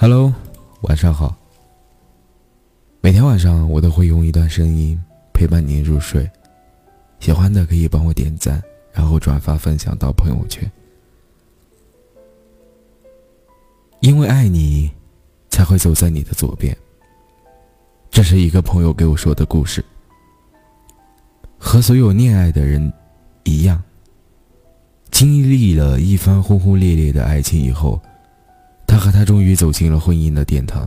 Hello，晚上好。每天晚上我都会用一段声音陪伴您入睡，喜欢的可以帮我点赞，然后转发分享到朋友圈。因为爱你，才会走在你的左边。这是一个朋友给我说的故事。和所有恋爱的人一样，经历了一番轰轰烈烈的爱情以后，他和她终于走进了婚姻的殿堂。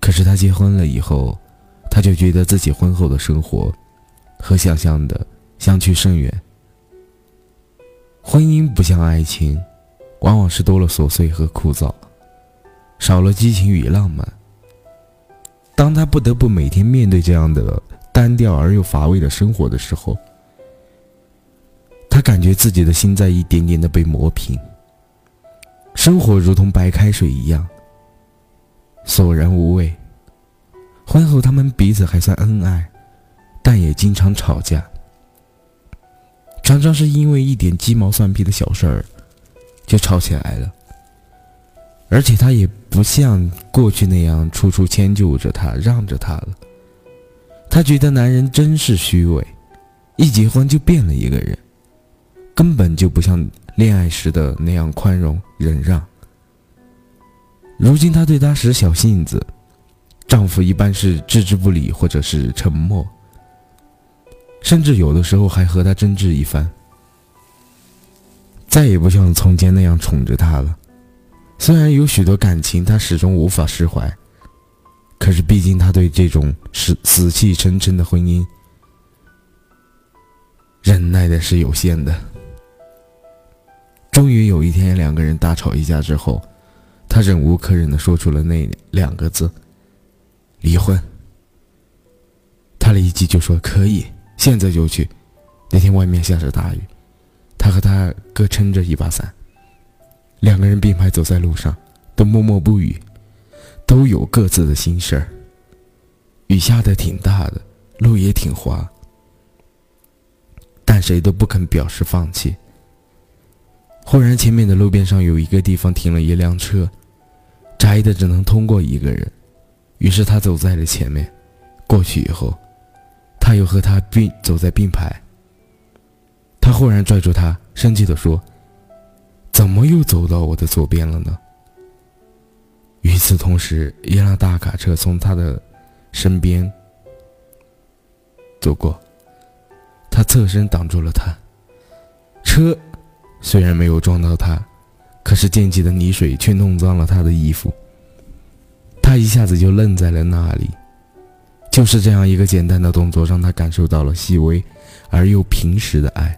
可是他结婚了以后，他就觉得自己婚后的生活和想象的相去甚远。婚姻不像爱情，往往是多了琐碎和枯燥，少了激情与浪漫。当他不得不每天面对这样的单调而又乏味的生活的时候，他感觉自己的心在一点点的被磨平。生活如同白开水一样。索然无味。婚后，他们彼此还算恩爱，但也经常吵架。常常是因为一点鸡毛蒜皮的小事儿，就吵起来了。而且他也不像过去那样处处迁就着她，让着她了。他觉得男人真是虚伪，一结婚就变了一个人，根本就不像恋爱时的那样宽容忍让。如今她对他使小性子，丈夫一般是置之不理或者是沉默，甚至有的时候还和她争执一番。再也不像从前那样宠着她了。虽然有许多感情她始终无法释怀，可是毕竟她对这种死死气沉沉的婚姻忍耐的是有限的。终于有一天，两个人大吵一架之后。他忍无可忍的说出了那两个字：“离婚。”他立即就说：“可以，现在就去。”那天外面下着大雨，他和他各撑着一把伞，两个人并排走在路上，都默默不语，都有各自的心事儿。雨下的挺大的，路也挺滑，但谁都不肯表示放弃。忽然，前面的路边上有一个地方停了一辆车。窄的只能通过一个人，于是他走在了前面。过去以后，他又和他并走在并排。他忽然拽住他，生气地说：“怎么又走到我的左边了呢？”与此同时，一辆大卡车从他的身边走过，他侧身挡住了他。车虽然没有撞到他。可是溅起的泥水却弄脏了他的衣服，他一下子就愣在了那里。就是这样一个简单的动作，让他感受到了细微而又平实的爱。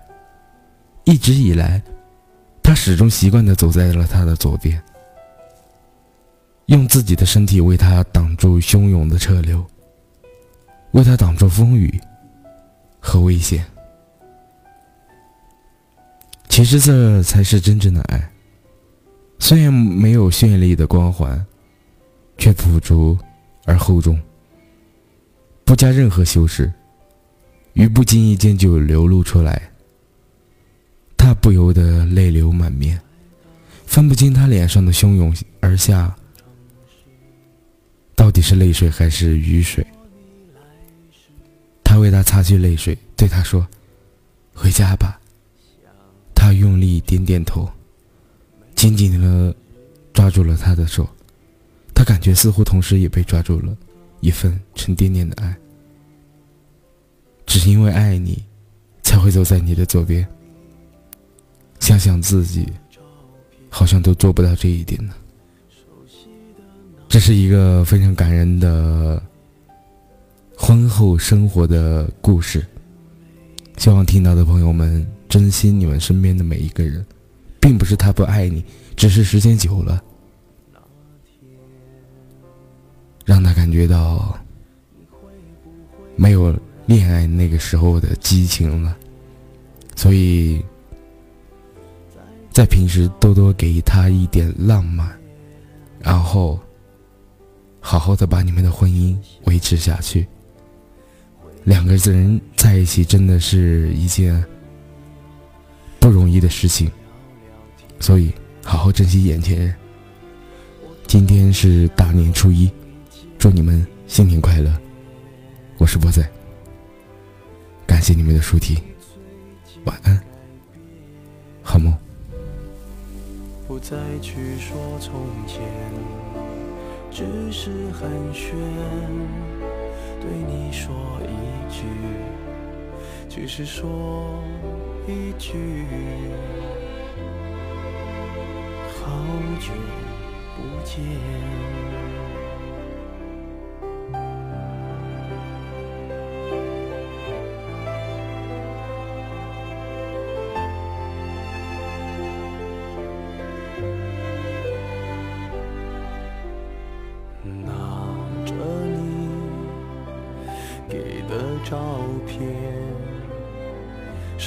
一直以来，他始终习惯地走在了他的左边，用自己的身体为他挡住汹涌的车流，为他挡住风雨和危险。其实，这才是真正的爱。虽然没有绚丽的光环，却朴拙而厚重，不加任何修饰，于不经意间就流露出来。他不由得泪流满面，分不清他脸上的汹涌而下到底是泪水还是雨水。他为他擦去泪水，对他说：“回家吧。”用力点点头。紧紧的抓住了他的手，他感觉似乎同时也被抓住了一份沉甸甸的爱。只因为爱你，才会走在你的左边。想想自己，好像都做不到这一点呢。这是一个非常感人的婚后生活的故事，希望听到的朋友们珍惜你们身边的每一个人。并不是他不爱你，只是时间久了，让他感觉到没有恋爱那个时候的激情了。所以，在平时多多给他一点浪漫，然后好好的把你们的婚姻维持下去。两个人在一起真的是一件不容易的事情。所以，好好珍惜眼前人。今天是大年初一，祝你们新年快乐！我是波仔，感谢你们的收听，晚安，好梦。不再去说从前，只是寒暄，对你说一句，只是说一句，好久不见。拿着你给的照片，